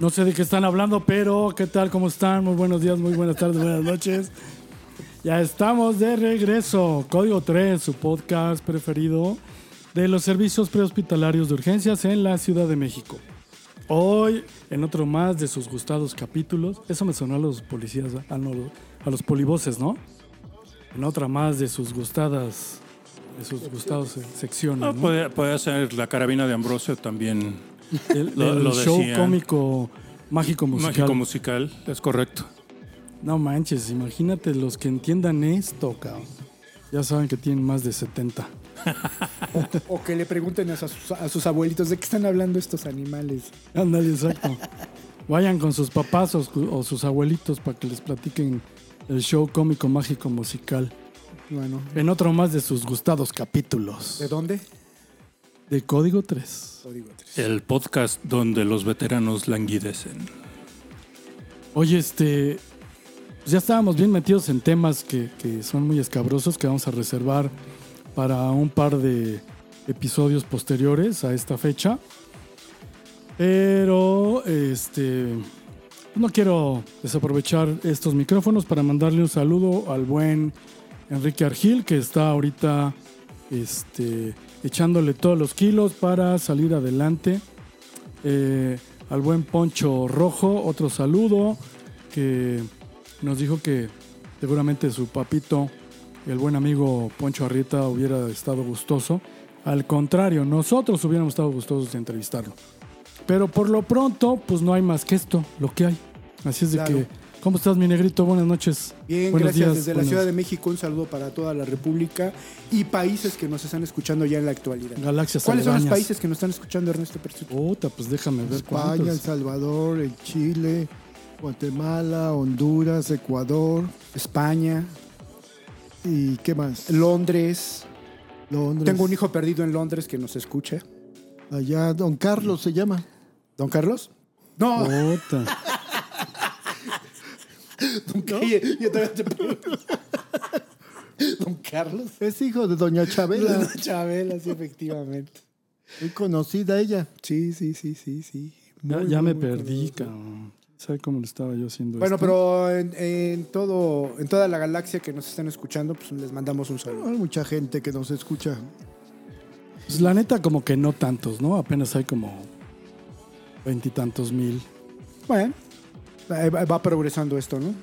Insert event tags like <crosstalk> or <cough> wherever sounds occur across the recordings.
No sé de qué están hablando, pero ¿qué tal? ¿Cómo están? Muy buenos días, muy buenas tardes, buenas noches. Ya estamos de regreso. Código 3, su podcast preferido de los servicios prehospitalarios de urgencias en la Ciudad de México. Hoy, en otro más de sus gustados capítulos, eso me sonó a los policías, no, a los polivoces, ¿no? En otra más de sus gustadas, de sus gustados secciones, Ah, ¿no? puede, puede ser la carabina de Ambrosio también. El, <laughs> lo- el lo show decían. cómico mágico musical. Mágico musical, es correcto. No manches, imagínate los que entiendan esto, cabrón. Ya saben que tienen más de 70. <laughs> O que le pregunten a sus, a sus abuelitos de qué están hablando estos animales. Ándale, exacto. <laughs> Vayan con sus papás o sus abuelitos para que les platiquen el show cómico mágico musical. Bueno, En otro más de sus gustados capítulos. ¿de dónde? De Código 3. Código tres. El podcast donde los veteranos languidecen. Oye, este. ya estábamos bien metidos en temas que, que son muy escabrosos que vamos a reservar para un par de episodios posteriores a esta fecha. Pero, este. No quiero desaprovechar estos micrófonos para mandarle un saludo al buen Enrique Argil, que está ahorita este, echándole todos los kilos para salir adelante. Eh, al buen Poncho Rojo, otro saludo, que nos dijo que seguramente su papito, el buen amigo Poncho Arrieta, hubiera estado gustoso. Al contrario, nosotros hubiéramos estado gustosos de entrevistarlo. Pero por lo pronto, pues no hay más que esto, lo que hay. Así es de que, ¿cómo estás, mi negrito? Buenas noches. Bien, Buenos gracias. días, Desde la Ciudad de México, un saludo para toda la República y países que nos están escuchando ya en la actualidad. Galaxias ¿Cuáles son los países que nos están escuchando, Ernesto Persuto? Puta, pues déjame ver España, El. Salvador, el Chile, Guatemala, Honduras, Ecuador España, y ¿qué más? Londres. Londres. Tengo un hijo perdido en Londres que nos escucha. Allá, Don Carlos se llama. ¿Don Carlos? No, Puta. Don Calle, yo todavía te pregunto. Don Carlos. Es hijo de Doña Chabela. Don Chabela, sí, efectivamente. Muy conocida ella. Sí, sí, sí, sí, sí. Ya, Muy, ya muy, me muy perdí, cabrón. ¿Sabe cómo le estaba yo haciendo Bueno, esto? pero en, en todo, en toda la galaxia que nos están escuchando, pues les mandamos un saludo. Hay mucha gente que nos escucha. Pues la neta, como que no tantos, ¿no? Apenas hay como veintitantos mil. Bueno, va, progresando esto, ¿no?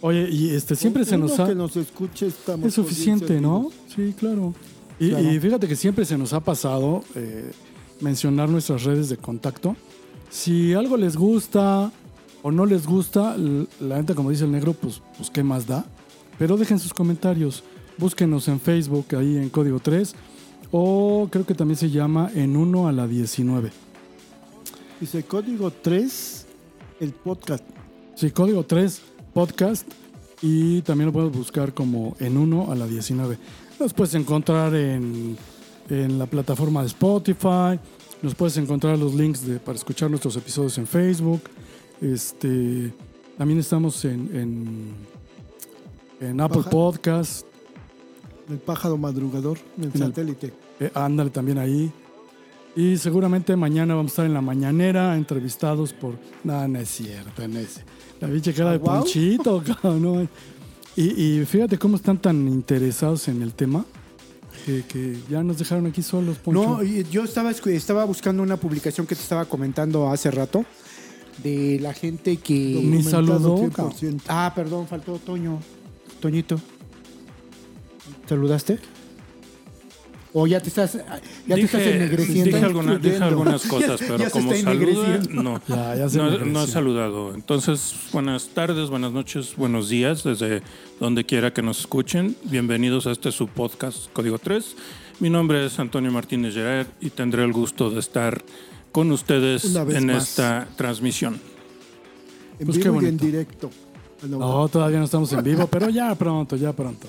Oye, y este siempre se nos ha... que nos escuche estamos Es suficiente, ¿no? Sí, claro. Y, Claro. y fíjate que siempre se nos ha pasado eh, mencionar nuestras redes de contacto. Si algo les gusta o no les gusta, la neta, como dice el negro, pues, pues qué más da. Pero dejen sus comentarios. Búsquenos en Facebook, ahí en Código 3. O creo que también se llama En 1 a la 19. Dice código 3, el podcast. Sí, Código 3 Podcast. Y también lo puedes buscar como en 1 a la 19. Nos puedes encontrar en, en la plataforma de Spotify. Nos puedes encontrar los links de, para escuchar nuestros episodios en Facebook. Este, también estamos en, en, en Apple Baja. Podcast. El pájaro madrugador, En el- satélite. Eh, ándale también ahí. Y seguramente mañana vamos a estar en la mañanera entrevistados por. No, no es cierto, no es. La bicha cara de ¿Ah? Ponchito, <laughs> cabrón, no. Y, y fíjate cómo están tan interesados en el tema que, que ya nos dejaron aquí solos, Poncho. No, yo estaba, estaba buscando una publicación que te estaba comentando hace rato de la gente que... Saludó, 100%. Ah, perdón, faltó Toño. Toñito. ¿Saludaste? O ya te estás, ya te estás Dije, ennegreciendo. dije alguna- dije algunas <laughs> cosas, Ya- pero ya como saluda, no. Ya, ya No, no he saludado. Entonces, buenas tardes, buenas noches, buenos días, desde donde quiera que nos escuchen. Bienvenidos a este su podcast Código 3. Mi nombre es Antonio Martínez Gerard y tendré el gusto de estar con ustedes en más. esta transmisión. En Pues qué vivo y en directo. No, todavía no estamos en vivo, pero ya pronto, ya pronto.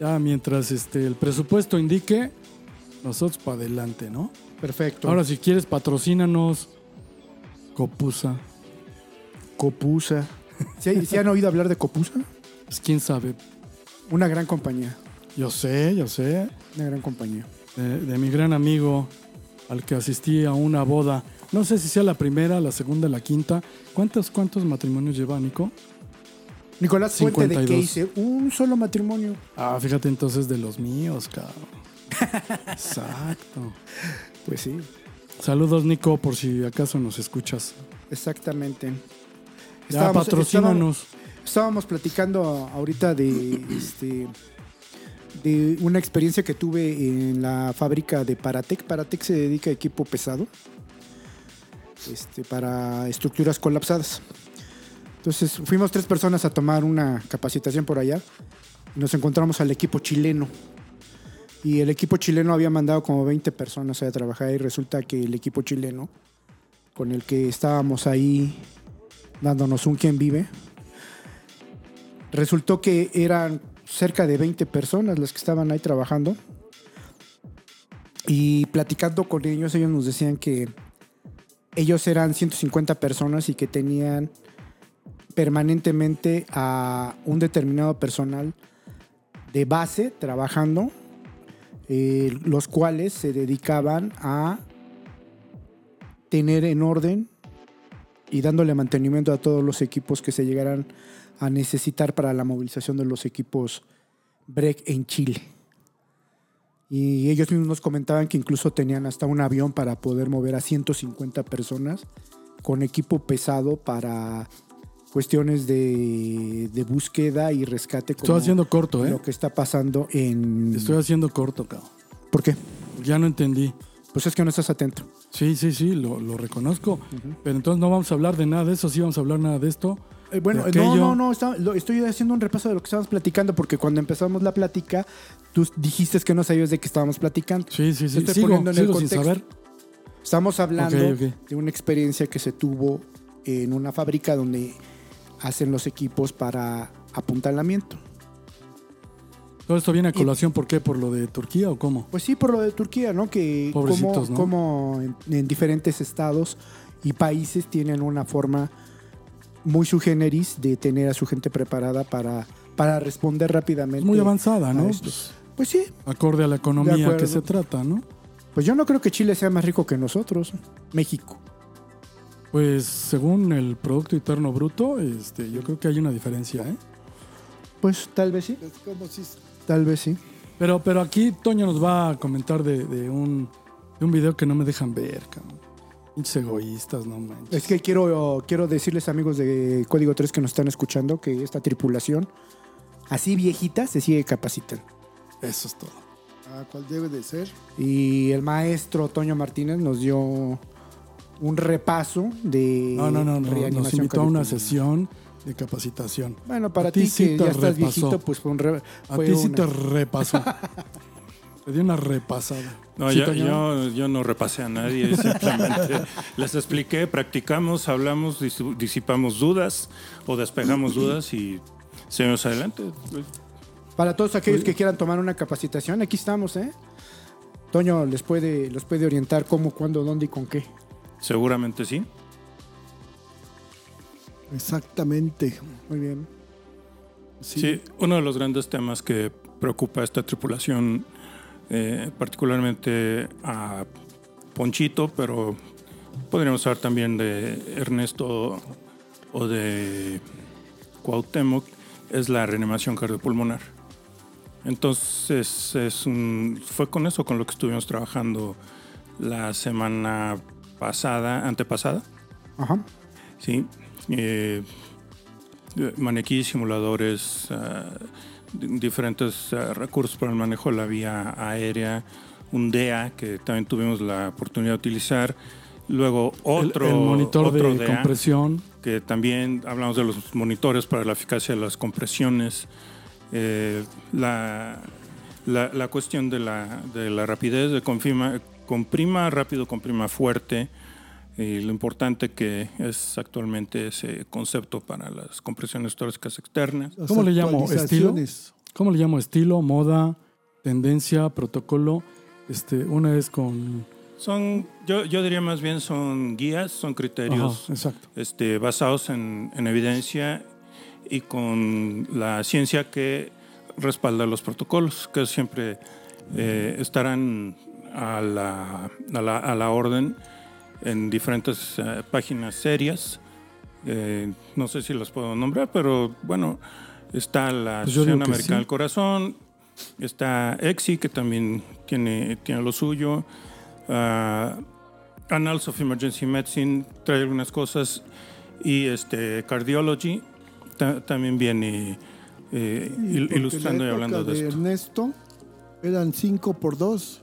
Ya mientras este, el presupuesto indique, nosotros para adelante, ¿no? Perfecto. Ahora, si quieres, patrocínanos. Copusa. Copusa. ¿Sí, sí han oído hablar de Copusa? Pues quién sabe. Una gran compañía. Yo sé, yo sé. Una gran compañía. De, de mi gran amigo al que asistí a una boda. No sé si sea la primera, la segunda, la quinta. ¿Cuántos, cuántos matrimonios lleva, Nico? Nicolás Fuente, ¿de qué 52. hice? Un solo matrimonio. Ah, fíjate entonces de los míos, cabrón. <laughs> Exacto. Pues sí, Saludos, Nico, por si acaso nos escuchas. exactamente. Ya, Estábamos- patrocínanos. Estábamos, estábamos platicando ahorita de, este, de una experiencia que tuve en la fábrica de Paratec. Paratec se dedica a equipo pesado este, para estructuras colapsadas. Entonces fuimos tres personas a tomar una capacitación por allá y nos encontramos al equipo chileno. Y el equipo chileno había mandado como 20 personas a trabajar y resulta que el equipo chileno con el que estábamos ahí dándonos un quien vive, resultó que eran cerca de 20 personas las que estaban ahí trabajando. Y platicando con ellos, ellos nos decían que ellos eran 150 personas y que tenían permanentemente a un determinado personal de base trabajando, eh, los cuales se dedicaban a tener en orden y dándole mantenimiento a todos los equipos que se llegaran a necesitar para la movilización de los equipos BREC en Chile. Y ellos mismos nos comentaban que incluso tenían hasta un avión para poder mover a 150 personas con equipo pesado para cuestiones de, de búsqueda y rescate. Estoy como haciendo corto, ¿eh? Lo que está pasando en... Estoy haciendo corto, cabrón. ¿Por qué? Ya no entendí. Pues es que no estás atento. Sí, sí, sí, lo, lo reconozco. Pero entonces no vamos a hablar de nada de eso, sí vamos a hablar nada de esto. Eh, bueno, de no, no, no, está- lo- estoy haciendo un repaso de lo que estábamos platicando porque cuando empezamos la plática, tú dijiste que no sabías de qué estábamos platicando. Sí, sí, sí. Estoy Sigo, poniendo en el sigo sin contexto. saber. Estamos hablando de una experiencia que se tuvo en una fábrica donde hacen los equipos para apuntalamiento. Todo esto viene a colación, ¿por qué? ¿Por lo de Turquía o cómo? Pues sí, por lo de Turquía, ¿no? Que como, Pobrecitos, ¿no? como en, en diferentes estados y países tienen una forma muy su generis de tener a su gente preparada para, para responder rápidamente. Es muy avanzada, ¿no? Pues, Pues sí, acorde a la economía que se trata, ¿no? pues yo no creo que Chile sea más rico que nosotros, México. Pues según el Producto Interno Bruto, este, yo creo que hay una diferencia, ¿eh? Pues tal vez sí, Es como si tal vez sí. Pero, pero aquí Toño nos va a comentar de, de un, de un video que no me dejan ver, cabrón. Pinches egoístas, no manches. Es que quiero, quiero decirles, amigos de Código 3 que nos están escuchando, que esta tripulación, así viejita, se sigue capacitando. Eso es todo. Ah, ¿cuál debe de ser? Y el maestro Toño Martínez nos dio un repaso de No, no, no, no. Nos invitó a una sesión de capacitación. Bueno, para ti, que ya estás viejito, pues fue un re- A ti sí una- te repasó. <laughs> te dio una repasada. No, ¿Sí, yo, yo, yo no repasé a nadie, <laughs> simplemente les expliqué, practicamos, hablamos, dis- disipamos dudas o despejamos <clears throat> dudas y seguimos adelante. Para todos aquellos que quieran tomar una capacitación, aquí estamos, ¿eh? Toño les puede, los puede orientar cómo, cuándo, dónde y con qué. Seguramente sí. Exactamente. Muy bien. Sí. uno de los grandes temas que preocupa a esta tripulación, eh, particularmente a Ponchito, pero podríamos hablar también de Ernesto o de Cuauhtémoc, es la reanimación cardiopulmonar. Entonces, es un- fue con eso con lo que estuvimos trabajando la semana pasada, antepasada. Ajá. Sí. Eh, maniquí, simuladores, ah, di- diferentes eh, recursos para el manejo de la vía aérea, un DEA que también tuvimos la oportunidad de utilizar, luego otro, el, monitor otro de DEA, compresión. que también hablamos de los monitores para la eficacia de las compresiones, eh, la, la, la cuestión de la, de la rapidez, de comprima, comprima rápido, comprima fuerte, y lo importante que es actualmente ese concepto para las compresiones tóxicas externas. ¿Cómo le llamo? ¿Estilo? ¿Cómo le llamo? Estilo, moda, tendencia, protocolo. Este, una es con. Son, yo, yo diría más bien son guías, son criterios Ajá, exacto. este, basados en, en evidencia y con la ciencia que respalda los protocolos, que siempre eh, estarán a la, a, la, a la orden en diferentes eh, páginas serias. Eh, no sé si las puedo nombrar, pero bueno, está la Pues Asociación Americana sí. del Corazón, está EXI, que también tiene, tiene lo suyo. Ah, Annals of Emergency Medicine trae algunas cosas y este Cardiology ta- también viene eh, ilustrando y la hablando época de esto. Ernesto eran 5 por 2.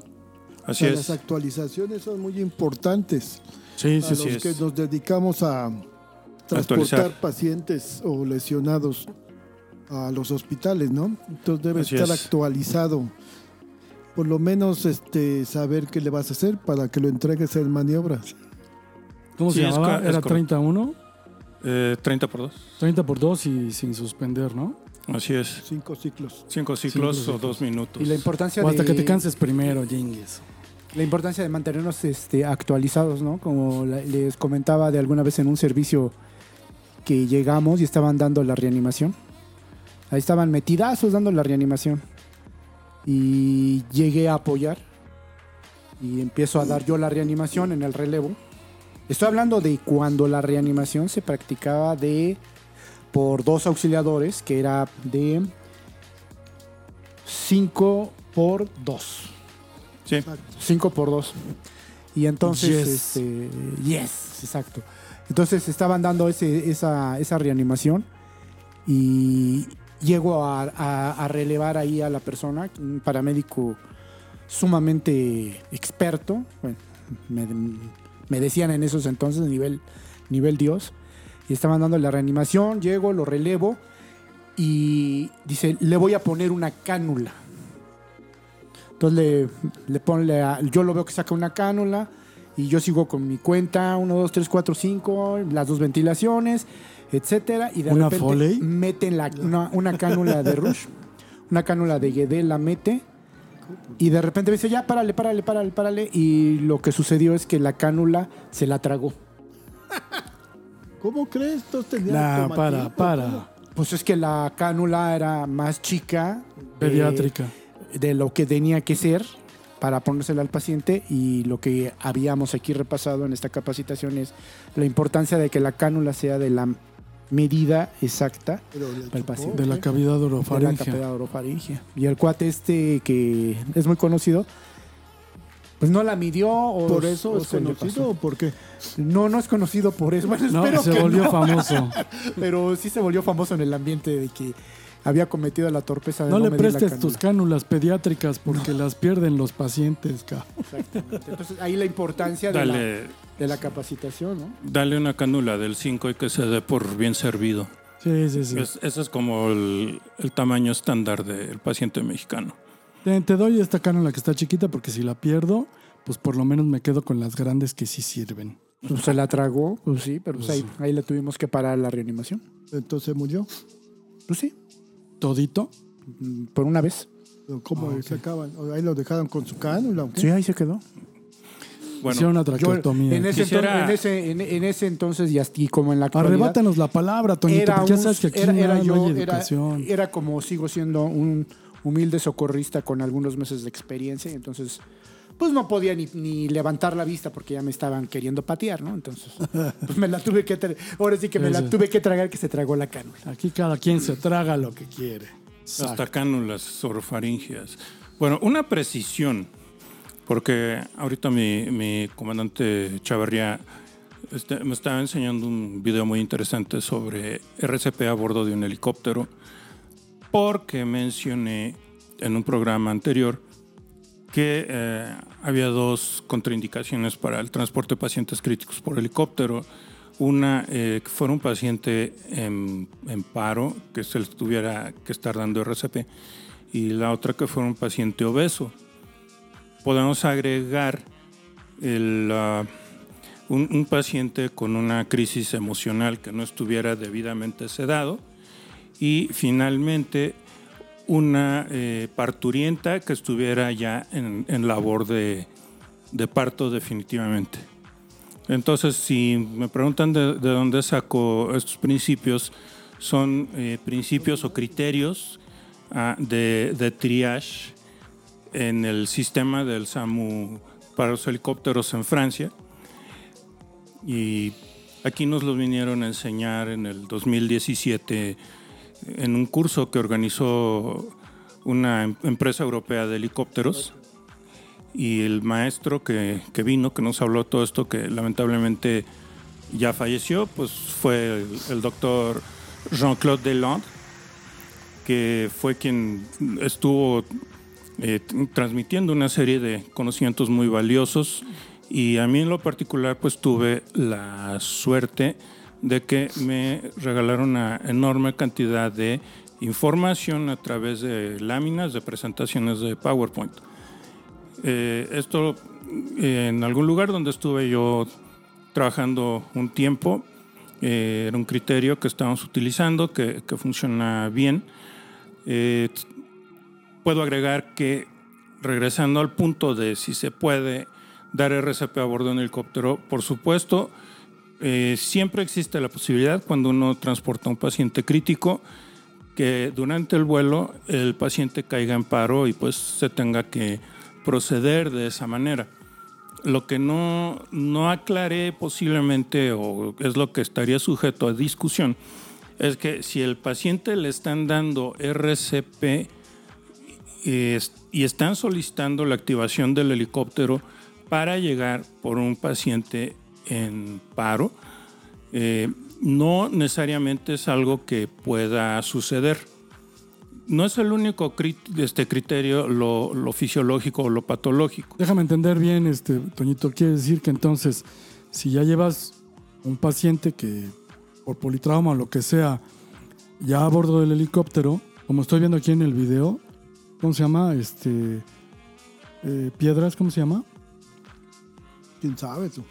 Así Las es. actualizaciones son muy importantes Sí, a sí, los sí. es. que nos dedicamos a transportar Actualizar. pacientes o lesionados a los hospitales, ¿no? Entonces debe Así estar es. actualizado. Por lo menos este saber qué le vas a hacer para que lo entregues en maniobras. ¿Cómo Sí, se llamaba? Era correcto. 31, Eh, 30 por 2. 30 por 2 y sin suspender, ¿no? Así es. Cinco ciclos. Cinco ciclos Cinco o ciclos. dos minutos. Y la importancia O hasta de, que te canses primero, Jingues. La importancia de mantenernos este, actualizados, ¿no? Como les comentaba de alguna vez en un servicio que llegamos y estaban dando la reanimación. Ahí estaban metidazos dando la reanimación. Y llegué a apoyar. Y empiezo a dar yo la reanimación en el relevo. Estoy hablando de cuando la reanimación se practicaba de por dos auxiliadores, que era de 5 por 2. Sí. 5 por 2. Y entonces, Yes. este, yes, exacto. Entonces estaban dando ese, esa, esa reanimación y llego a, a- a relevar ahí a la persona, un paramédico sumamente experto, bueno, me, me decían en esos entonces nivel, nivel Dios, y estaban dando la reanimación, llego, lo relevo y dice, le voy a poner una cánula. Entonces le, le pone, a- yo lo veo que saca una cánula y yo sigo con mi cuenta, 1, 2, 3, 4, 5, las dos ventilaciones, etcétera. Y de ¿Una repente Foley? meten la, una, una cánula de Rush, una cánula de Guedel la mete. Y de repente me dice, ya, párale, párale, párale, párale. Y lo que sucedió es que la cánula se la tragó. ¿Cómo crees? Entonces tenía tomatipo, para, ¿cómo? para. Pues es que la cánula era más chica. de- Pediátrica. De lo que tenía que ser para ponérsela al paciente y lo que habíamos aquí repasado en esta capacitación es la importancia de que la cánula sea de la medida exacta Pero le Para el chupó, paciente. De la ¿qué? cavidad de la orofaringea. cavidad orofaringea. Y el cuate este que es muy conocido, pues no la midió o ¿Por eso o es conocido o por qué? No, no es conocido por eso. Bueno, No, espero se que volvió no, famoso. <laughs> pero sí se volvió famoso en el ambiente de que había cometido la torpeza de No no, le medir la prestes tus cánula. cánulas pediátricas porque las pierden los pacientes, cabrón. Exactamente. Entonces ahí la importancia de la, de la capacitación, ¿no? dale una cánula del 5 y que se dé por bien servido. Sí, sí, sí. Es- ese es como el, el tamaño estándar del paciente mexicano. Te, te doy esta cánula que está chiquita porque si la pierdo, pues por lo menos me quedo con las grandes que sí sirven. Pues se la tragó, pues sí, pero pues Pues ahí, ahí le tuvimos que parar la reanimación. Entonces murió. Pues sí, Todito. por una vez. ¿Cómo Ah, se acaban? ¿O Ahí lo dejaron con su cánula. ¿o qué? Sí, ahí se quedó. Bueno, Hicieron una en, ese Quisiera- entonces, en, ese, en, en ese entonces y, y como en la actualidad, Arrebátanos la palabra, Toñito, era, porque ya un- sabes que aquí era, era no, yo, hay era, educación. era como sigo siendo un humilde socorrista con algunos meses de experiencia y entonces pues no podía ni, ni levantar la vista porque ya me estaban queriendo patear, ¿no? Entonces, pues me la tuve que tra- ahora sí que me la tuve que tragar que se tragó la cánula. Aquí cada quien se traga lo que quiere. hasta cánulas orofaringeas. Bueno, una precisión, porque ahorita mi, mi comandante Chavarría este, me estaba enseñando un video muy interesante sobre RCP a bordo de un helicóptero. porque mencioné en un programa anterior que eh, había dos contraindicaciones para el transporte de pacientes críticos por helicóptero. Una, eh, que fuera un paciente en, paro, que se le tuviera que estar dando RCP, y la otra que fuera un paciente obeso. Podemos agregar un, un, paciente con una crisis emocional que no estuviera debidamente sedado y finalmente una eh, parturienta que estuviera ya en, labor de, parto definitivamente. Entonces, si me preguntan de, de dónde saco estos principios, son eh, principios o criterios uh, de, de, triage en el sistema del SAMU para los helicópteros en Francia. Y aquí nos los vinieron a enseñar en el 2017 en un curso que organizó una empresa europea de helicópteros y el maestro que, que, vino, que nos habló todo esto, que lamentablemente ya falleció, pues fue el, el doctor Jean-Claude Deland, que fue quien estuvo eh, transmitiendo una serie de conocimientos muy valiosos. Y a mí en lo particular pues tuve la suerte de que me regalaron una enorme cantidad de información a través de láminas de presentaciones de PowerPoint. Eh, esto eh, en algún lugar donde estuve yo trabajando un tiempo, eh, era un criterio que estamos utilizando, que, que funciona bien. Puedo agregar que, regresando al punto de si se puede dar RCP a bordo de un helicóptero, por supuesto, eh, siempre existe la posibilidad cuando uno transporta a un paciente crítico que durante el vuelo el paciente caiga en paro y pues se tenga que proceder de esa manera. Lo que no, no aclaré posiblemente o es lo que estaría sujeto a discusión es que si el paciente le están dando RCP y, y están solicitando la activación del helicóptero para llegar por un paciente en paro, eh, no necesariamente es algo que pueda suceder. No es el único crit este criterio lo, lo, fisiológico o lo patológico. Déjame entender bien, este, Toñito, quiere decir que entonces, si ya llevas un paciente que por politrauma o lo que sea, ya a bordo del helicóptero, como estoy viendo aquí en el video, ¿cómo se llama? Este, eh, Piedras, ¿cómo se llama? ¿Quién sabe tú?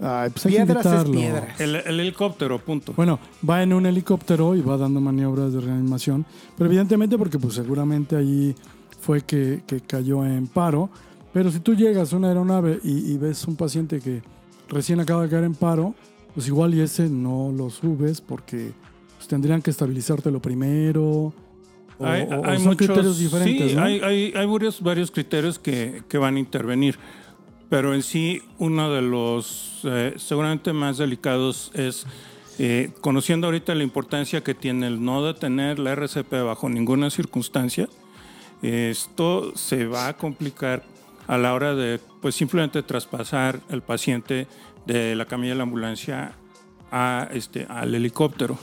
Ay, pues piedras es piedras. El, el, helicóptero, punto. Bueno, va en un helicóptero y va dando maniobras de reanimación, pero evidentemente porque pues seguramente ahí fue que, que cayó en paro. Pero si tú llegas a una aeronave y, y, ves un paciente que recién acaba de caer en paro, pues igual y ese no lo subes porque pues, tendrían que estabilizártelo primero. O, hay, o, hay son muchos, criterios diferentes. Sí, ¿no? hay, hay, hay varios, varios criterios que, que van a intervenir pero en sí uno de los eh, seguramente más delicados es eh, conociendo ahorita la importancia que tiene el no detener la RCP bajo ninguna circunstancia, esto se va a complicar a la hora de pues simplemente traspasar el paciente de la camilla de la ambulancia a este al helicóptero.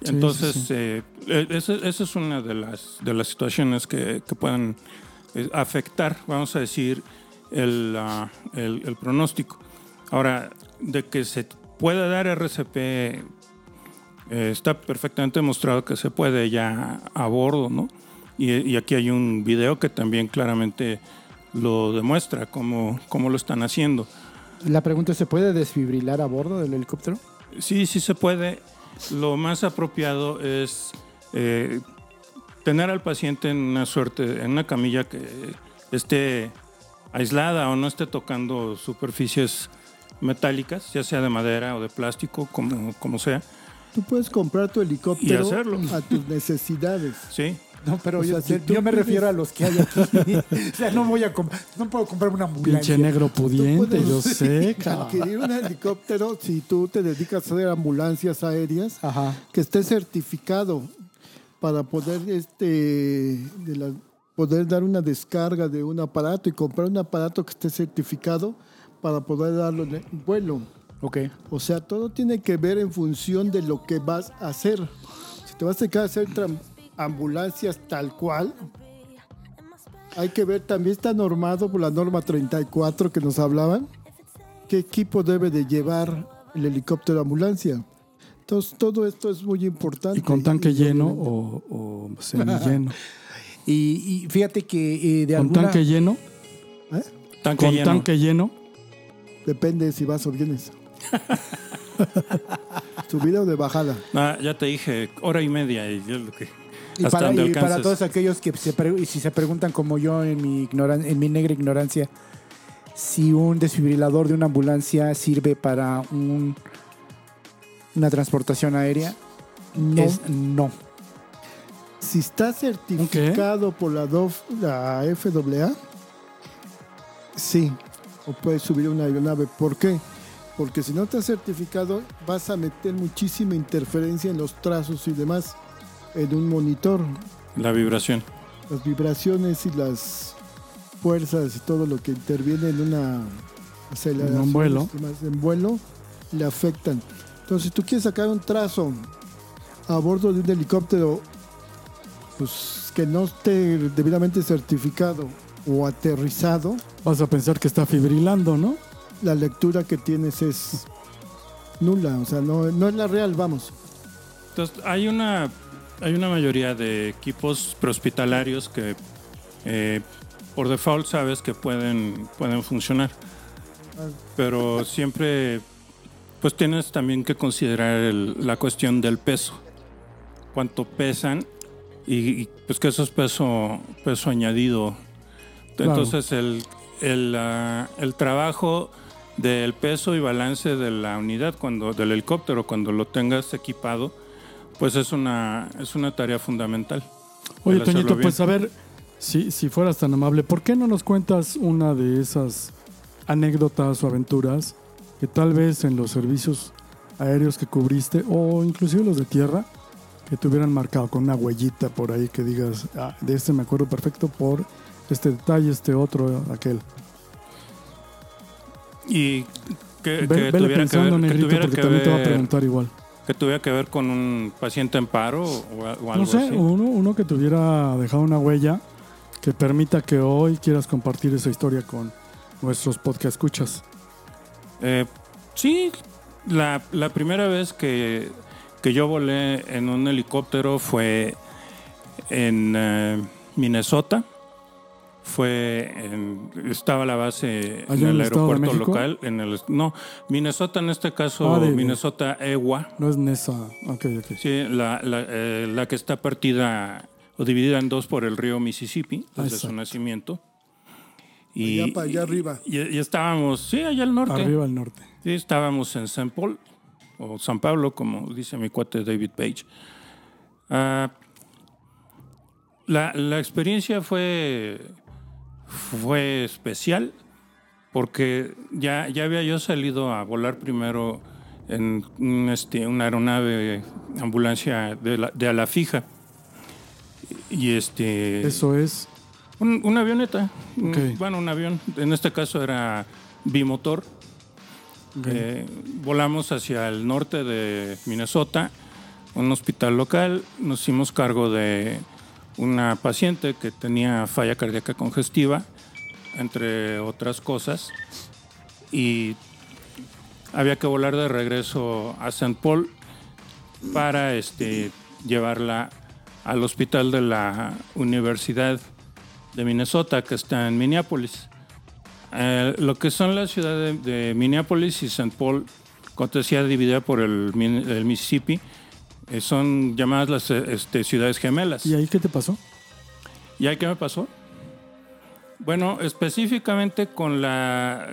Entonces, sí, sí. eh, esa, esa, es una de las, de las situaciones que, que pueden eh, afectar, vamos a decir, el, uh, el, el, pronóstico. Ahora, de que se puede dar RCP, eh, está perfectamente demostrado que se puede ya a bordo, ¿no? Y, y, aquí hay un video que también claramente lo demuestra, cómo, cómo lo están haciendo. La pregunta es, ¿se puede desfibrilar a bordo del helicóptero? Sí, sí se puede. Lo más apropiado es eh, tener al paciente en una suerte, en una camilla que esté aislada o no esté tocando superficies metálicas, ya sea de madera o de plástico, como, como sea. Tú puedes comprar tu helicóptero y hacerlo. a tus necesidades. <laughs> Sí. No, pero O yo, sea, si yo tú me puedes- refiero a los que hay aquí. <laughs> o sea, no voy a no puedo comprar una ambulancia. Pinche negro pudiente, puedes yo <laughs> sé, cabrón. Adquirir un helicóptero si tú te dedicas a hacer ambulancias aéreas Ajá. que esté certificado para poder este de la- poder dar una descarga de un aparato y comprar un aparato que esté certificado para poder darlo en vuelo. Ok. O sea, todo tiene que ver en función de lo que vas a hacer. Si te vas a dedicar a hacer ambulancias tal cual. Hay que ver, también está normado por la norma 34 que nos hablaban, qué equipo debe de llevar el helicóptero ambulancia. Entonces, todo esto es muy importante. ¿Y con tanque lleno o, o semilleno? <laughs> Y, y fíjate que eh, de ¿Con alguna... tanque lleno? ¿Eh? Tanque ¿Con lleno. tanque lleno? Depende si vas o vienes. <laughs> ¿Subida o de bajada? Ah, ya te dije, hora y media. Y yo lo que, Y hasta para, donde y para alcances. todos aquellos que se pre- y si se preguntan como yo en mi, ignoran- en mi negra ignorancia, si un desfibrilador de una ambulancia sirve para un, una transportación aérea, No. es no. Si está certificado por la, DOF, la FAA, sí, o puedes subir una aeronave. ¿Por qué? Porque si no está certificado, vas a meter muchísima interferencia en los trazos y demás en un monitor. La vibración. Las vibraciones y las fuerzas y todo lo que interviene en una aceleración, En un vuelo. en vuelo le afectan. Entonces, si tú quieres sacar un trazo a bordo de un helicóptero pues que no esté debidamente certificado o aterrizado, Vas a pensar que está fibrilando, ¿no? la lectura que tienes es nula, o sea, no, no es la real, vamos. Entonces, hay una, hay una mayoría de equipos prehospitalarios que eh, por default sabes que pueden, pueden funcionar. Pero siempre, pues tienes también que considerar el- la cuestión del peso. Cuánto pesan y, y, pues que eso es peso, peso añadido. Claro. Entonces el, el, ah, el trabajo del peso y balance de la unidad cuando del helicóptero cuando lo tengas equipado pues es una es una tarea fundamental Oye, Toñito, pues a ver, si, si fueras tan amable, ¿por qué no nos cuentas una de esas anécdotas o aventuras que tal vez en los servicios aéreos que cubriste o inclusive los de tierra que te hubieran marcado con una huellita por ahí que digas, "Ah, de este me acuerdo perfecto por este detalle, este otro, aquel? y que, Ve- que tuviera que ver, que tuviera porque que también te va a ver- preguntar igual. que tuviera que ver con un paciente en paro o, o algo No sé, así uno, uno que te hubiera dejado una huella que permita que hoy quieras compartir esa historia con nuestros podcast escuchas. Eh, sí, la, la primera vez que, que yo volé en un helicóptero fue en eh, Minnesota. Fue en- estaba la base ¿Allá en el el Estado de aeropuerto local. En el, no, Minnesota en este caso, Ah, de- Minnesota EWA. No es Nesa. Ok, ok. Sí, la, la, eh, la que está partida o dividida en dos por el río Mississippi Ah, desde su exacto. nacimiento. Y, Allá para allá arriba. Y, y estábamos, sí, allá al norte. Arriba al norte. Sí, estábamos en San Paul, o San Pablo, como dice mi cuate David Page. Ah, la, la experiencia fue, fue especial porque ya, ya había yo salido a volar primero en un, este, una aeronave ambulancia de, la, de ala fija. Y este. Eso es. Un- una avioneta. Bueno, un avión. En este caso era bimotor. Eh, volamos hacia el norte de Minnesota, un hospital local. Nos hicimos cargo de una paciente que tenía falla cardíaca congestiva, entre otras cosas. Y había que volar de regreso a St. Paul para este, llevarla al hospital de la Universidad de Minnesota, que está en Minneapolis. Eh, lo que son las ciudades de, de Minneapolis y St. Paul, como te decía, dividida por el, Mississippi, eh, son llamadas las eh, este, ciudades gemelas. ¿Y ahí qué te pasó? ¿Y ahí qué me pasó? Bueno, específicamente con la,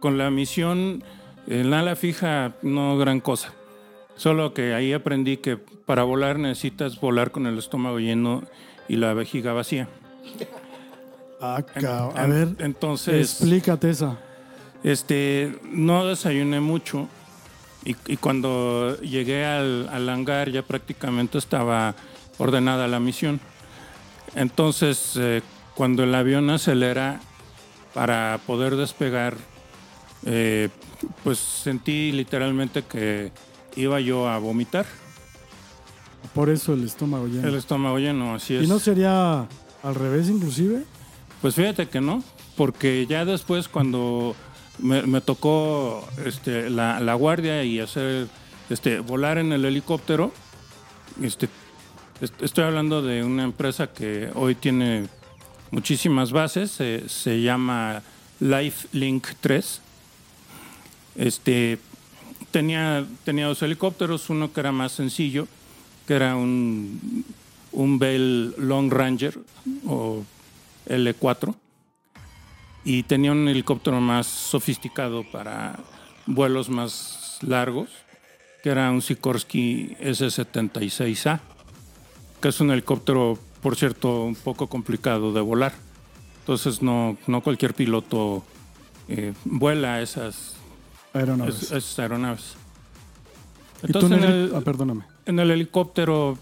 con la misión en la ala fija, no gran cosa. Solo que ahí aprendí que para volar necesitas volar con el estómago lleno y la vejiga vacía. Ah, a En- ver, entonces explícate esa. este, no desayuné mucho y, y cuando llegué al, al hangar ya prácticamente estaba ordenada la misión. Entonces, eh, cuando el avión acelera para poder despegar, eh, pues sentí literalmente que iba yo a vomitar. Por eso el estómago lleno. El estómago lleno, así es. ¿Y no sería al revés inclusive? Pues fíjate que no, porque ya después cuando me, tocó este, la, guardia y hacer este, volar en el helicóptero, este, est- estoy hablando de una empresa que hoy tiene muchísimas bases, se- se llama Lifelink 3. Este, tenía, tenía dos helicópteros, uno que era más sencillo, que era un, un Bell Long Ranger o L4 y tenía un helicóptero más sofisticado para vuelos más largos, que era un Sikorsky S-76A, que es un helicóptero, por cierto, un poco complicado de volar. Entonces no, no cualquier piloto eh, vuela esas, Aeronaves. es- esas aeronaves. ¿Y tú Entonces en en el- el, ah, perdóname. en el helicóptero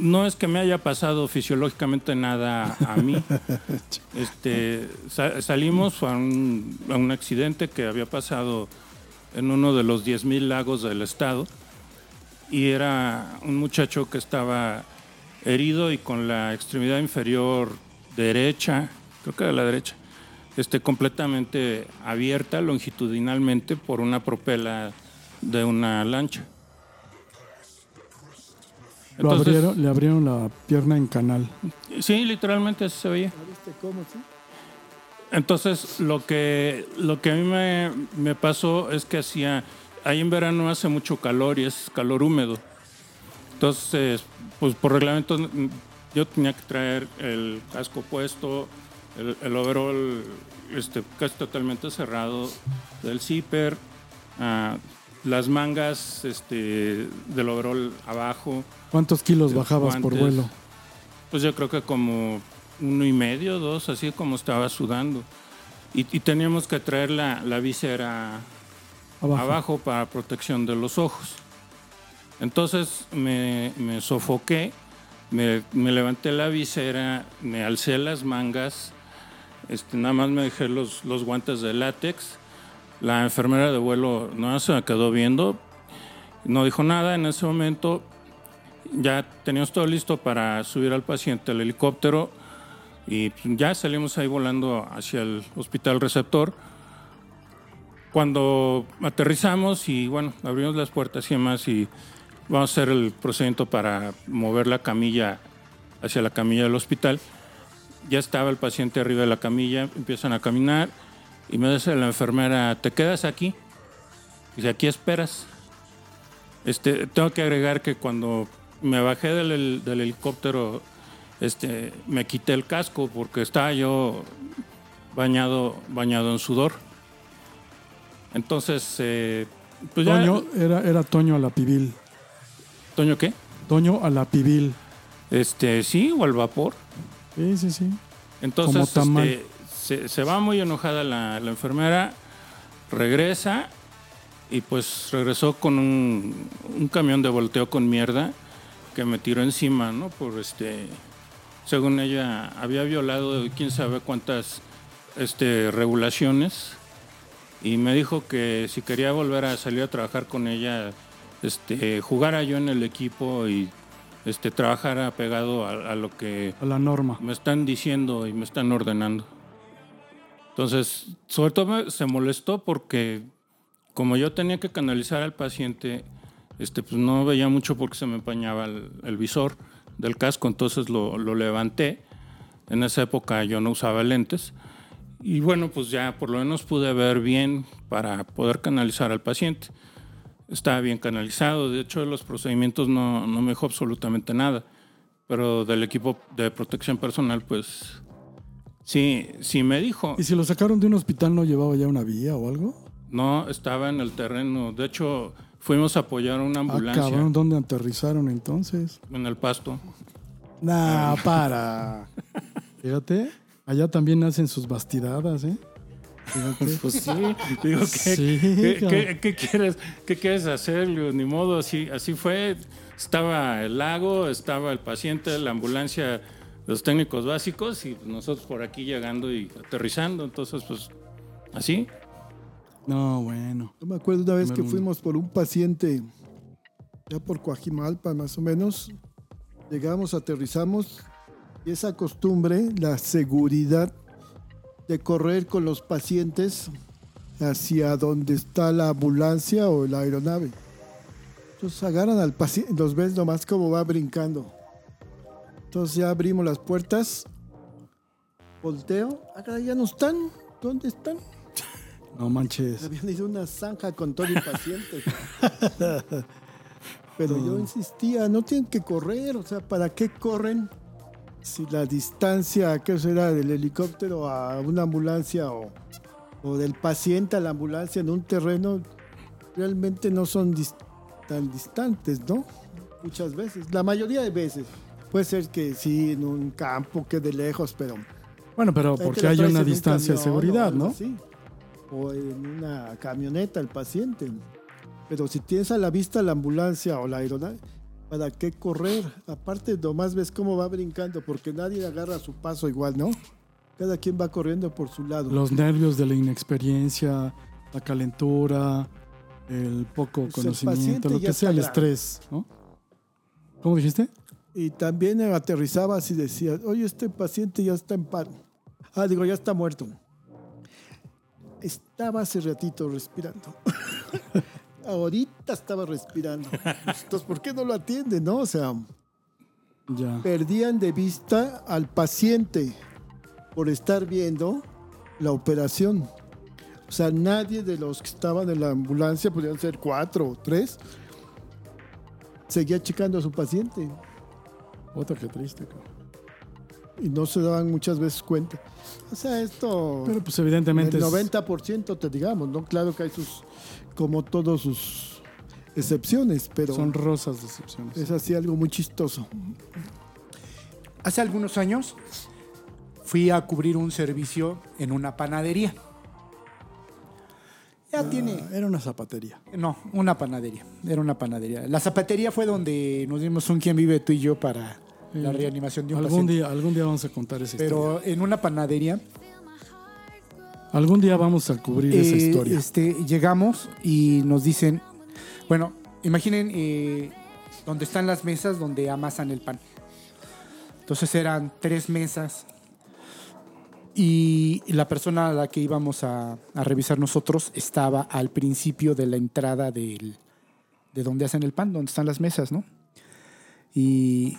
no es que me haya pasado fisiológicamente nada a mí. <laughs> este, sa- salimos a un, a un accidente que había pasado en uno de los 10.000 lagos del estado y era un muchacho que estaba herido y con la extremidad inferior derecha, creo que de la derecha, este, completamente abierta longitudinalmente por una propela de una lancha. Lo Entonces- abrieron, le abrieron la pierna en canal. Sí, literalmente así se veía. ¿Viste cómo, sí? Entonces, lo que, lo que a mí me, me pasó es que hacía, ahí en verano hace mucho calor y es calor húmedo. Entonces, pues por reglamento yo tenía que traer el casco puesto, el, el overall este, casi totalmente cerrado del zipper, ah, las mangas este, del overall abajo. ¿Cuántos kilos Los bajabas por vuelo? Pues yo creo que como uno y medio, dos, así como estaba sudando. Y, y teníamos que traer la, la visera Abajo. abajo. para protección de los ojos. Entonces me, me sofoqué, me, me levanté la visera, me alcé las mangas, este, nada más me dejé los, los guantes de látex. La enfermera de vuelo no se me quedó viendo, no dijo nada en ese momento. Ya teníamos todo listo para subir al paciente al helicóptero y ya salimos ahí volando hacia el hospital receptor. Cuando aterrizamos y bueno, abrimos las puertas y demás y vamos a hacer el procedimiento para mover la camilla hacia la camilla del hospital, ya estaba el paciente arriba de la camilla, empiezan a caminar y me dice la enfermera, ¿te quedas aquí? Dice, aquí esperas. Este, tengo que agregar que cuando me bajé del, hel- del helicóptero, este, me quité el casco porque estaba yo bañado, bañado en sudor. Entonces, eh, pues ya- era, era Toño a la pibil. ¿Toño qué? Toño a la pibil. Este, sí, o al vapor. Sí, sí, sí. Entonces, Como este, se, se va muy enojada la, la enfermera, regresa y pues regresó con un, un camión de volteo con mierda que me tiró encima, ¿no? Por este, según ella, había violado quién sabe cuántas este, regulaciones y me dijo que si quería volver a salir a trabajar con ella, este, jugara yo en el equipo y este, trabajara pegado a- a lo que A la norma. me están diciendo y me están ordenando. Entonces, sobre todo se molestó porque como yo tenía que canalizar al paciente, este, pues no veía mucho porque se me empañaba el, visor del casco, entonces lo, lo levanté. En esa época yo no usaba lentes. Y bueno, pues ya por lo menos pude ver bien para poder canalizar al paciente. Estaba bien canalizado, de hecho los procedimientos no, no me dejó absolutamente nada pero del equipo de protección personal, pues sí, sí me dijo. ¿Y si lo sacaron de un hospital no llevaba ya una vía o algo? No, estaba en el terreno. De hecho, fuimos a apoyar una Ah, ambulancia cabrón, ¿dónde aterrizaron entonces? en el pasto. Nah, para. <laughs> Fíjate, allá también hacen sus bastidadas, ¿eh? Fíjate. <laughs> Pues sí, digo, ¿qué, Sí, qué- cabrón. qué- qué quieres, ¿qué quieres hacer? Ni modo, así, así fue. Estaba el lago, estaba el paciente, la ambulancia, los técnicos básicos y nosotros por aquí llegando y aterrizando. Entonces, pues, así. No, bueno. Yo me acuerdo una vez que fuimos por un paciente ya por Coajimalpa más o menos. Llegamos, aterrizamos y esa costumbre, la seguridad de correr con los pacientes hacia donde está la ambulancia o la aeronave. Entonces agarran al paciente, los ves nomás como va brincando. Entonces ya abrimos las puertas, volteo, caray, ya no están, ¿dónde están? <laughs> No manches. Habían ido una zanja con todo el paciente. <laughs> Pero yo insistía, no tienen que correr, o sea, ¿para qué corren? Si la distancia, ¿qué será? Del helicóptero a una ambulancia o, o del paciente a la ambulancia en un terreno, realmente no son dis- tan distantes, ¿no? Muchas veces, la mayoría de veces. Puede ser que sí, en un campo, que de lejos, pero... Bueno, pero porque hay una distancia de seguridad, ¿no? así. O en una camioneta el paciente. Pero si tienes a la vista la ambulancia o la aeronave, ¿para qué correr? Aparte, nomás ves cómo va brincando, porque nadie agarra su paso igual, ¿no? Cada quien va corriendo por su lado. Los nervios de la inexperiencia, la calentura, el poco Pues conocimiento, lo que sea, el estrés, ¿no? ¿Cómo dijiste? Y también aterrizabas y decías, oye, este paciente ya está en paro. Ah, digo, ya está muerto. Estaba hace ratito respirando. <laughs> Ahorita estaba respirando. Entonces, ¿por qué no lo atienden, no? O sea, Ya. perdían de vista al paciente por estar viendo la operación. O sea, nadie de los que estaban en la ambulancia, podían ser cuatro o tres, seguía checando a su paciente Otra que triste. cabrón. y no se daban muchas veces cuenta. O sea, esto, Pero pues evidentemente el es- 90% te digamos, ¿no? Claro que hay sus, como todos sus excepciones, pero son rosas decepciones. es así algo muy chistoso. Hace algunos años fui a cubrir un servicio en una panadería. Ya tiene. Era una zapatería. No, una panadería. Era una panadería. La zapatería fue donde nos dimos un quien vive tú y yo para la Eh, reanimación de un Algún paciente. día, algún día vamos a contar esa historia. Pero en una panadería Algún día vamos a cubrir esa eh, historia. Este, llegamos y nos dicen, bueno, imaginen eh, donde están las mesas donde amasan el pan. Entonces eran tres mesas y la persona a la que íbamos a, revisar nosotros estaba al principio de la entrada del, de donde hacen el pan, donde están las mesas, ¿no? Y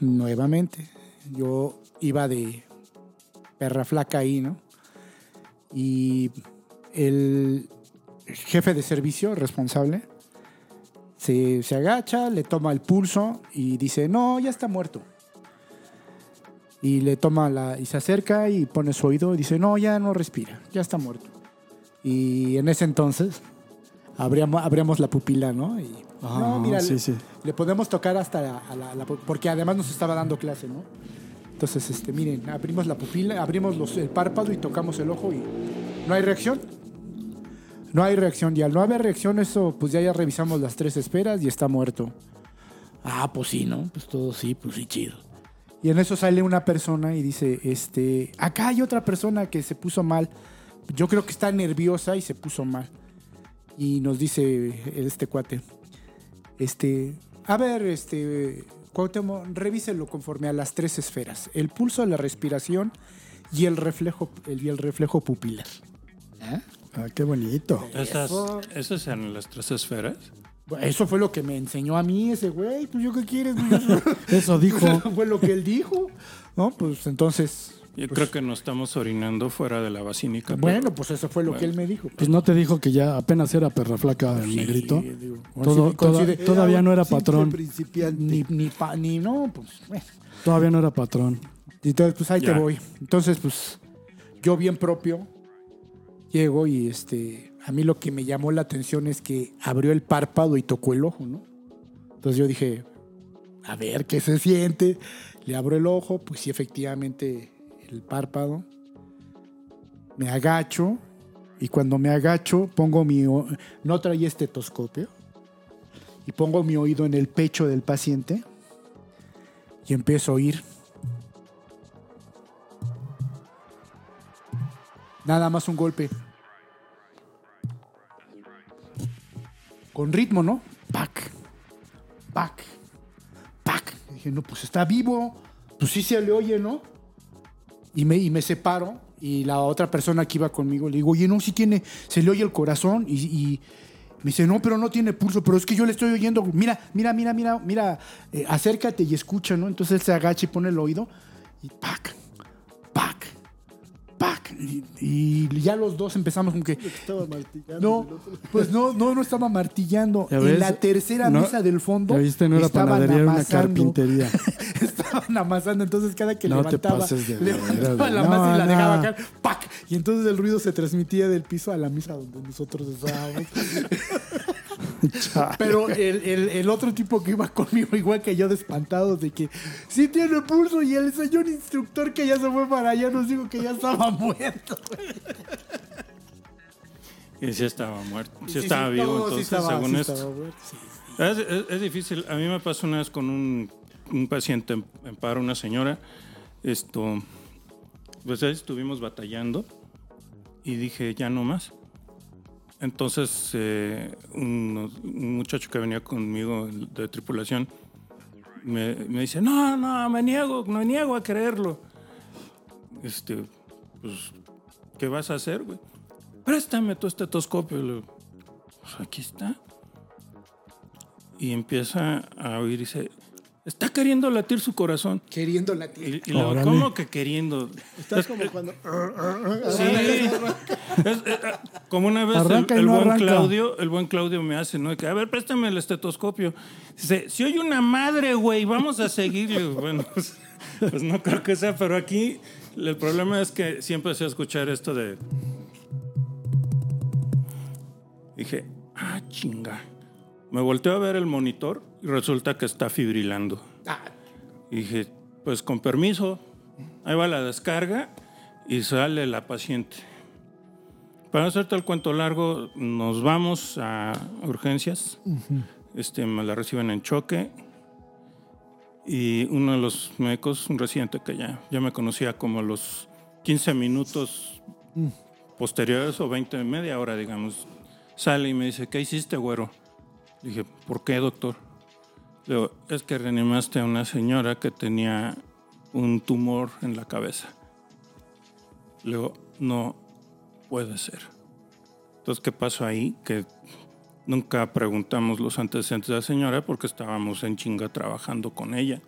nuevamente, yo iba de perra flaca ahí, ¿no? Y el jefe de servicio responsable se, se agacha, le toma el pulso y dice, no, ya está muerto. Y le toma la, y se acerca y pone su oído y dice, no, ya no respira, ya está muerto. Y en ese entonces abríamos, abríamos la pupila, ¿no? Y, Ah, no, mira, sí, le, sí. le podemos tocar hasta la, a la- la pu- porque además nos estaba dando clase, ¿no? Entonces, este, miren, abrimos la pupila, abrimos los- el párpado y tocamos el ojo y no hay reacción. No hay reacción. Y al no haber reacción, eso, pues ya, ya revisamos las tres esferas y está muerto. Ah, pues sí, ¿no? Pues todo sí, pues sí, chido. Y en eso sale una persona y dice, este, acá hay otra persona que se puso mal. Yo creo que está nerviosa y se puso mal. Y nos dice este cuate, este, a ver, este, Cuauhtémoc, revíselo conforme a las tres esferas. El pulso, la respiración y el reflejo, el, y el reflejo pupilar. Ah, qué bonito. Esas, esas eran las tres esferas. Eso fue lo que me enseñó a mí ese güey. Pues yo qué quieres, güey? <laughs> Eso dijo. <laughs> fue lo que él dijo. No, pues entonces, Yo creo que nos estamos orinando fuera de la basílica. pero- bueno, pues eso fue lo que él me dijo. Pues no te dijo que ya apenas era perra flaca el negrito. Digo, Todo- toda- coincide- Todavía no era patrón. principiante. ni, ni, pa- ni no, pues bueno. Todavía no era patrón. Entonces, pues ahí Ya. te voy. Entonces, pues yo bien propio llego y este, a mí lo que me llamó la atención es que abrió el párpado y tocó el ojo, ¿no? Entonces yo dije, a ver qué se siente. Le abro el ojo, pues sí, efectivamente el párpado. Me agacho y cuando me agacho pongo mi... No traía estetoscopio. Y pongo mi oído en el pecho del paciente y empiezo a oír. Nada más un golpe. Con ritmo, ¿no? Pac. pac, pac. dije, no, pues está vivo. Pues sí se le oye, ¿no? Y me, y me separo. Y la otra persona que iba conmigo le digo, oye, no, sí tiene, se le oye el corazón. Y, y me dice, no, pero no tiene pulso. Pero es que yo le estoy oyendo. Mira, mira, mira, mira, mira, eh, acércate y escucha, ¿no? Entonces él se agacha y pone el oído. Y pac. Y, y ya los dos empezamos como que. Estaba martillando. No, pues no, no, no estaba martillando. En la tercera no- mesa del fondo. Ya viste, no era estaban panadería, era una amasando. carpintería. <laughs> estaban amasando, entonces cada que No te levantaba, pases de levantaba la no, masa y la no. dejaba caer, ¡pac! Y entonces el ruido se transmitía del piso a la mesa donde nosotros estábamos. <laughs> Pero el, el- el otro tipo que iba conmigo, igual que yo, de espantados de que sí tiene pulso, y el señor instructor que ya se fue para allá nos dijo que ya estaba muerto. Y sí estaba muerto. Sí, Sí, estaba sí, vivo, no, sí entonces, estaba- según sí esto. Es, es- es difícil. A mí me pasó una vez con un, un paciente en, en paro, una señora. Esto, pues ahí estuvimos batallando y dije, ya no más. Entonces, eh, un, un muchacho que venía conmigo de tripulación me, me dice, no, no, me niego, me niego a creerlo. Este, pues, ¿qué vas a hacer, güey? Préstame tu estetoscopio. Le "Pues aquí está y empieza a oír y dice, está queriendo latir su corazón. Queriendo latir. Y, y luego. ¿cómo que queriendo? Estás como cuando. Sí. <laughs> Es, eh, eh, como una vez el, Arranca y el no buen arranca. Claudio, el buen Claudio me hace, ¿no? Que, a ver, préstame el estetoscopio. Dice, si oye una madre, güey, vamos a seguirle. <laughs> Bueno, pues, pues no creo que sea, pero aquí el problema es que siempre se escuchar esto de. Dije, ah, chinga. Me volteo a ver el monitor y resulta que está fibrilando. Y dije, pues con permiso, ahí va la descarga y sale la paciente. Para hacerte el cuento largo, nos vamos a urgencias. este, me la reciben en choque. Y uno de los médicos, un residente que ya, ya me conocía como los 15 minutos posteriores o 20, media hora, digamos, sale y me dice, ¿qué hiciste, güero? Dije, ¿por qué, doctor? Le digo, es que reanimaste a una señora que tenía un tumor en la cabeza. Le digo, no puede ser. Entonces, ¿qué pasó ahí? Que nunca preguntamos los antecedentes de la señora porque estábamos en chinga trabajando con ella.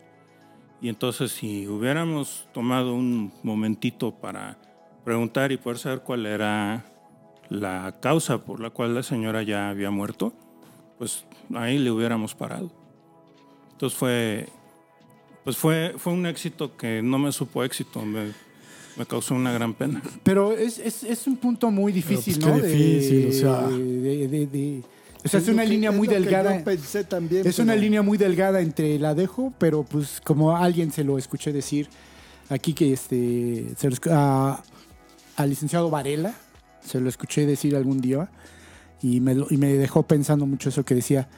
Y entonces, si hubiéramos tomado un momentito para preguntar y poder saber cuál era la causa por la cual la señora ya había muerto, pues ahí le hubiéramos parado. Entonces fue, pues fue, fue un éxito que no me supo éxito, me causó una gran pena. Pero es, es, es un punto muy difícil, pues, ¿no? difícil, o sea. de- de- de- o sea, es una que- línea muy delgada. Yo pensé también. Es una línea muy delgada entre la dejo, pero pues como alguien se lo escuché decir aquí que este se lo a- al licenciado Varela se lo escuché decir algún día y me, lo- y me dejó pensando mucho eso que decía.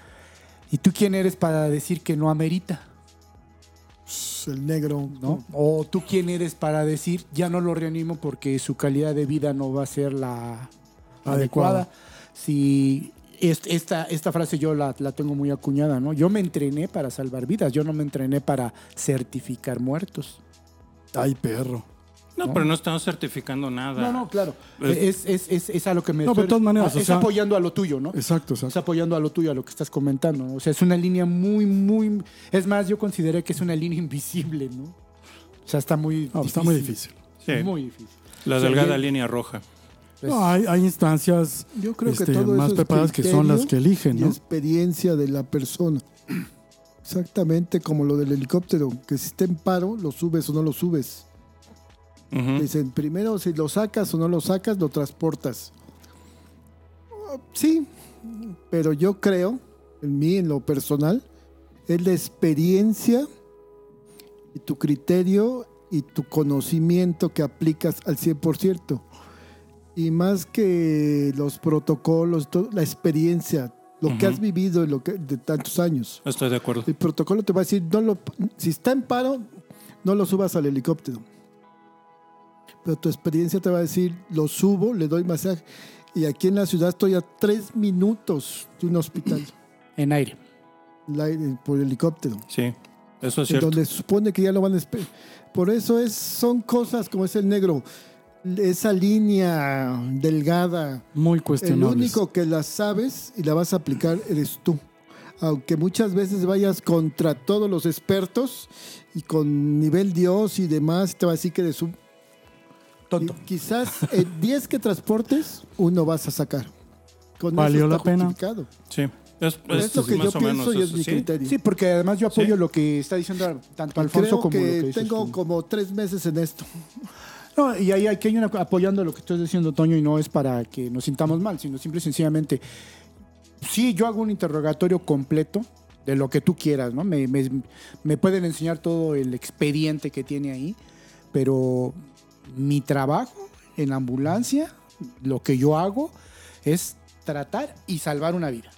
¿Y tú quién eres para decir que no amerita? El negro, ¿no? O tú quién eres para decir ya no lo reanimo porque su calidad de vida no va a ser la adecuada. Adecuada. Si est- esta, esta frase yo la, la tengo muy acuñada, ¿no? Yo me entrené para salvar vidas, yo no me entrené para certificar muertos. Ay, perro. No, No. pero no estamos certificando nada. No, no, claro. Es- Es, es, es, es a lo que me No, de todas maneras, ah, o es sea- apoyando a lo tuyo, ¿no? Exacto, Es exacto. apoyando a lo tuyo, a lo que estás comentando. ¿no? O sea, es una línea muy, muy. Es más, yo consideré que es una línea <laughs> invisible, ¿no? O sea, está muy. No, está muy difícil. Sí, Muy difícil. la O sea, delgada línea roja. Pues- No, hay, hay instancias Yo creo este, que todo más eso es preparadas que son las que eligen, y ¿no? experiencia de la persona. <clears throat> Exactamente como lo del helicóptero, que si está en paro, lo subes o no lo subes. Ujú. Dicen, primero si lo sacas o no lo sacas, lo transportas. Ah, Sí, pero yo creo, en mí, en lo personal, es la experiencia y tu criterio y tu conocimiento que aplicas al 100%. Y más que los protocolos, todo, la experiencia, lo que Ujú. has vivido lo que, de tantos años. Estoy de acuerdo. El protocolo te va a decir, no lo, si está en paro, no lo subas al helicóptero. Pero tu experiencia te va a decir, lo subo, le doy masaje. Y aquí en la ciudad estoy a tres minutos de un hospital. <clears throat> En aire. la- por helicóptero. Sí, eso es en cierto. donde se supone que ya lo van a espe- Por eso es, son cosas como es el negro, esa línea delgada. Muy El cuestionable. único que la sabes y la vas a aplicar eres tú. Aunque muchas veces vayas contra todos los expertos y con nivel Dios y demás, te va a decir que eres un Tonto. y quizás en 10 que transportes, uno vas a sacar. Con ¿Valió eso la pena? Sí, es, Es, es lo que yo pienso y es mi sí. criterio. Sí, porque además yo apoyo Sí. lo que está diciendo tanto Alfonso creo como lo que que dices tengo tú. como tres meses en esto. No, y ahí hay una apoyando lo que estás diciendo, Toño, y no es para que nos sintamos mal, sino simple y sencillamente, sí, yo hago un interrogatorio completo de lo que tú quieras, ¿no? Me, me- me pueden enseñar todo el expediente que tiene ahí, pero mi trabajo en la ambulancia, lo que yo hago es tratar y salvar una vida.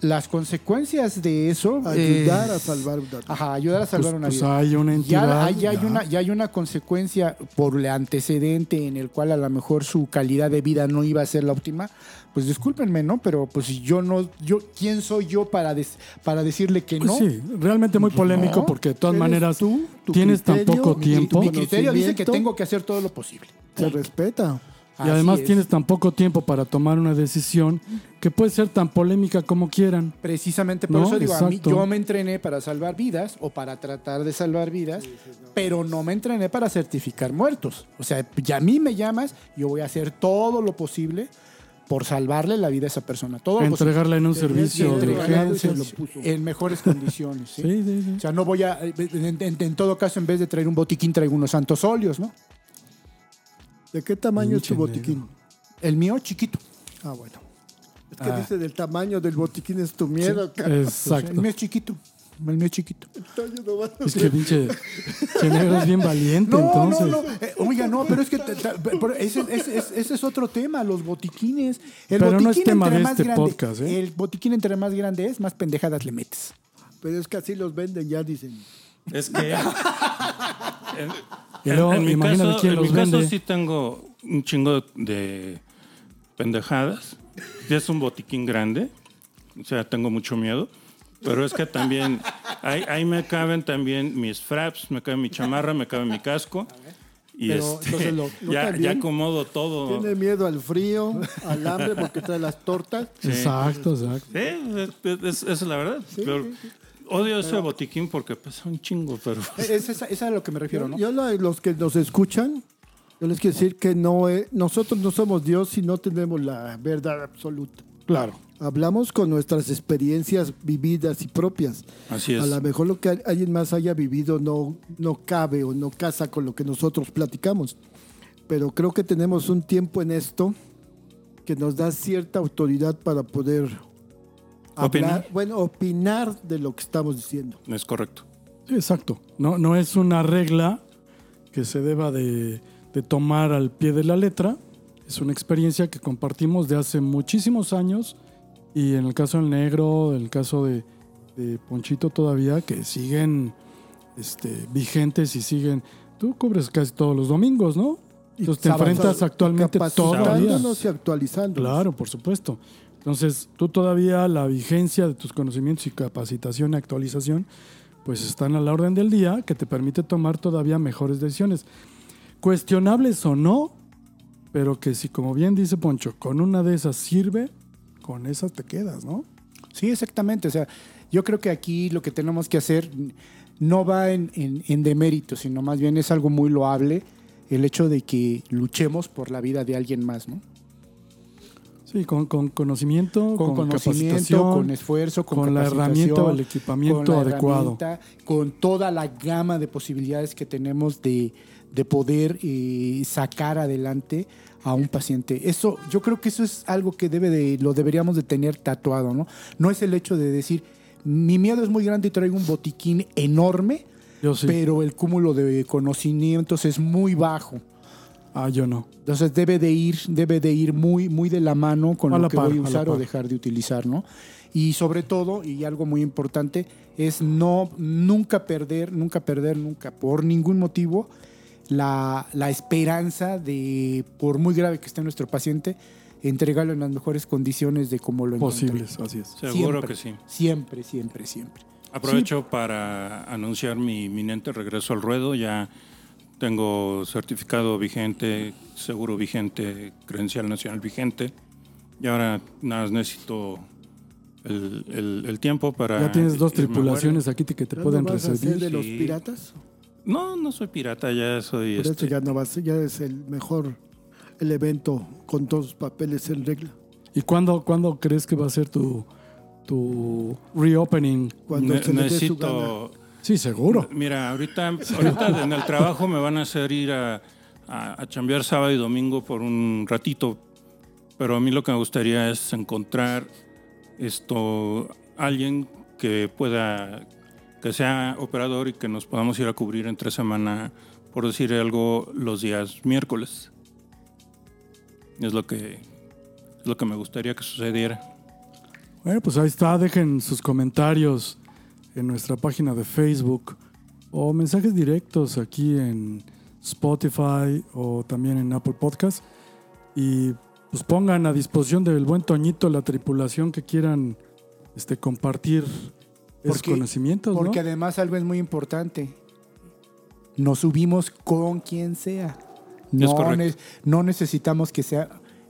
Las consecuencias de eso... Ayudar eh, a salvar una Ajá, ayudar a salvar Pues, una pues vida hay una entidad. ya, ya hay ya. una, ya hay una consecuencia por el antecedente en el cual a lo mejor su calidad de vida no iba a ser la óptima, pues discúlpenme, ¿no? Pero pues si yo no, yo, ¿quién soy yo para, des- para decirle que Pues no? sí, realmente muy polémico No, porque de todas maneras tú, tienes tan poco mi- tiempo Mi criterio dice que tengo que hacer todo lo posible. Se respeta. y además es. tienes tan poco tiempo para tomar una decisión que puede ser tan polémica como quieran. Precisamente por No, eso digo, a mí, yo me entrené para salvar vidas o para tratar de salvar vidas, pero no me entrené para certificar muertos. O sea, ya a mí me llamas, yo voy a hacer todo lo posible por salvarle la vida a esa persona. Todo. Entregarla en un servicio de puso. en mejores condiciones. ¿sí? <laughs> Sí, sí, sí. O sea, no voy a. En, en- en todo caso, en vez de traer un botiquín, traigo unos santos óleos, ¿no? ¿De qué tamaño es tu botiquín? El mío, chiquito. Ah, bueno. Es que Ah. dice del tamaño del botiquín es tu miedo. cara. El Exacto. mío es chiquito. El mío es chiquito. No Es que pinche che negro es bien valiente, entonces. no, no. Eh, oiga, no, pero es que te- te- pero ese, ese- ese- ese es otro tema, los botiquines. El Pero no botiquín es tema entre de más este grande, podcast, ¿eh? El botiquín entre más grande es, más pendejadas le metes. Pero es que así los venden, ya dicen. Es que. en, <laughs> Y luego, en mi caso, quién en mi los caso vende. sí tengo un chingo de pendejadas. Ya es un botiquín grande. O sea, tengo mucho miedo. Pero es que también ahí, ahí me caben también mis fraps, me cabe mi chamarra, me cabe mi casco. Y Pero, este, entonces, lo- lo ya, también ya acomodo todo. Tiene miedo al frío, al hambre porque trae las tortas. Exacto, exacto. Sí, es, es- es- esa es la verdad. Pero odio ese botiquín porque pesa un chingo, pero... Es, es, esa- es a lo que me refiero, ¿no? Yo la- los que nos escuchan, yo les quiero decir que no es- nosotros no somos Dios y no tenemos la verdad absoluta. Claro. Hablamos con nuestras experiencias vividas y propias. Así es. A lo mejor lo que al- alguien más haya vivido no, no cabe o no casa con lo que nosotros platicamos. Pero creo que tenemos un tiempo en esto que nos da cierta autoridad para poder Opinar. hablar, bueno, opinar de lo que estamos diciendo. Es correcto. Sí, exacto. No, no es una regla que se deba de, de tomar al pie de la letra. Es una experiencia que compartimos de hace muchísimos años y en el caso del negro, en el caso de, de Ponchito todavía, que siguen este, vigentes y siguen... Tú cubres casi todos los domingos, ¿no? Entonces te enfrentas actualmente todavía. Y actualizando. Claro, por supuesto. Entonces, tú todavía la vigencia de tus conocimientos y capacitación y actualización, pues están a la orden del día, que te permite tomar todavía mejores decisiones. Cuestionables o no, pero que si, como bien dice Poncho, con una de esas sirve, con esas te quedas, ¿no? Sí, exactamente. O sea, yo creo que aquí lo que tenemos que hacer no va en, en- en demérito, sino más bien es algo muy loable el hecho de que luchemos por la vida de alguien más, ¿no? Sí, con, con conocimiento, Con, con, conocimiento, con esfuerzo, con, con la herramienta o el equipamiento con la adecuado. con toda la gama de posibilidades que tenemos de, de poder eh, sacar adelante a un paciente. Eso, yo creo que eso es algo que debe de, lo deberíamos de tener tatuado, ¿no? No es el hecho de decir, mi miedo es muy grande y traigo un botiquín enorme, sí. pero el cúmulo de conocimientos es muy bajo. Ah, yo no. Entonces debe de ir, debe de ir muy, muy de la mano con A lo que par, voy a usar o dejar de utilizar, ¿no? Y sobre todo, y algo muy importante, es no, nunca perder, nunca perder, nunca, por ningún motivo, la, la esperanza de, por muy grave que esté nuestro paciente, entregarlo en las mejores condiciones de como lo encontré. Posibles, así es. Seguro Siempre. que sí. Siempre, siempre, siempre. Aprovecho para anunciar mi inminente regreso al ruedo. Ya tengo certificado vigente, seguro vigente, credencial nacional vigente. Y ahora nada más necesito el, el- el tiempo para. Ya tienes dos tripulaciones aquí que te ¿Ya pueden no vas a ser recibir. de los piratas? No, no soy pirata, ya soy. Por eso este, ya no vas, ya es el mejor, el evento con todos los papeles en regla. ¿Y cuándo, cuándo crees que va a ser tu, tu reopening? Cuando ne- se le dé su gana. necesito. Sí, seguro. Mira, ahorita, ahorita en el trabajo me van a hacer ir a, a, a chambear sábado y domingo por un ratito, pero a mí lo que me gustaría es encontrar esto alguien que pueda, que sea operador y que nos podamos ir a cubrir entre semana, por decir algo, los días miércoles. Es lo que, es lo que me gustaría que sucediera. Bueno, pues ahí está. Dejen sus comentarios en nuestra página de Facebook o mensajes directos aquí en Spotify o también en Apple Podcast. Y pues pongan a disposición del buen Toñito la tripulación que quieran este, compartir esos Porque- conocimientos, ¿no? Porque además algo es muy importante. Nos subimos con quien sea. No, correcto. ne- no necesitamos que sea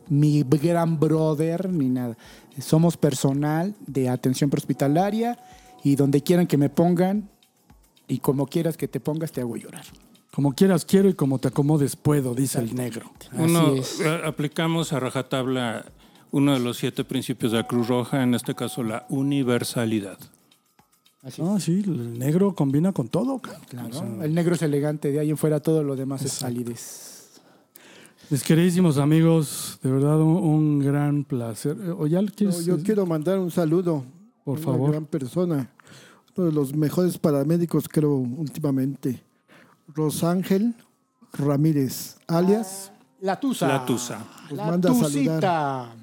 mi gran brother ni nada. Somos personal de atención prehospitalaria y donde quieran que me pongan y como quieras que te pongas te hago llorar. Como quieras quiero y como te acomodes puedo, dice el negro. Uno, Así es. eh, aplicamos a rajatabla uno de los siete principios de la Cruz Roja, en este caso la universalidad. Así Ah, sí, el negro combina con todo. Claro, O sea, el negro es elegante, de ahí en fuera todo lo demás es validez. Mis queridísimos amigos, de verdad un, un gran placer. Eh, ¿O ya No, quieres, yo eh, quiero mandar un saludo. Por a favor. Una gran persona. Uno de los mejores paramédicos, creo, últimamente. Rosángel Ramírez, alias. La Tusa. La Tusa. La manda a Tucita.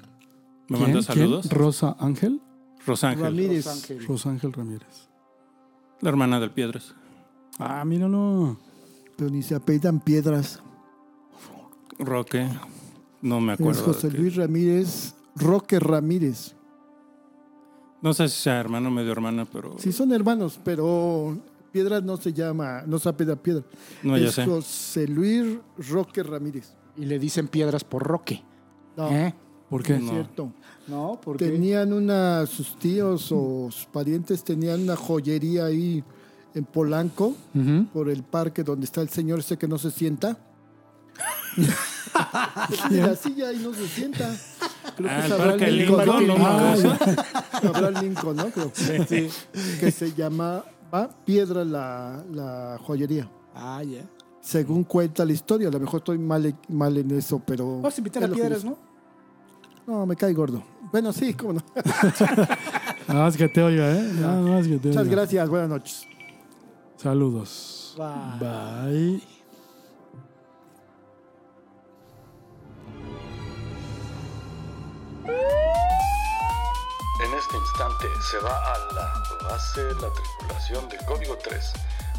¿Me ¿quién? manda ¿Quién? saludos? Rosa Ángel. Rosángel, Ramírez. Rosángel. Rosa Ángel Ramírez. la hermana del Piedras. Ah, míralo. Pero ni se apellidan piedras. Roque, no me Es acuerdo. José. Luis Ramírez, Roque Ramírez. No sé si sea hermano o medio hermana, pero Sí, son hermanos, pero Piedras no se llama, no se apellida Piedra. no, ya es sé. José Luis Roque Ramírez. Y le dicen piedras por roque. No, ¿Eh? ¿Por qué? es No. cierto. No, porque Tenían una, sus tíos o sus parientes tenían una joyería ahí en Polanco, por el parque donde está el señor ese que no se sienta. <laughs> y la silla ahí no se sienta. Creo Ah, es el Abraham parque Lincoln, Lincoln, ¿no? Abraham Lincoln, ¿no? Creo. Sí. Que se llama Piedra la, la joyería. Ah, ya. Según cuenta la historia, a lo mejor estoy mal, mal en eso, pero... Vamos a invitar a que piedras. ¿no? No, me cae gordo. Bueno, sí, cómo no. <laughs> Nada más que te oiga, ¿eh? Nada más que te Muchas oiga. gracias, buenas noches. Saludos. Bye. En este instante se va a la base la tripulación de Código 3.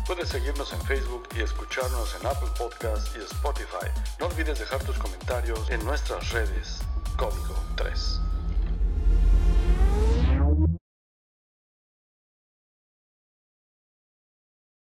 Puedes seguirnos en Facebook y escucharnos en Apple Podcast y Spotify. No olvides dejar tus comentarios en nuestras redes. Código 3.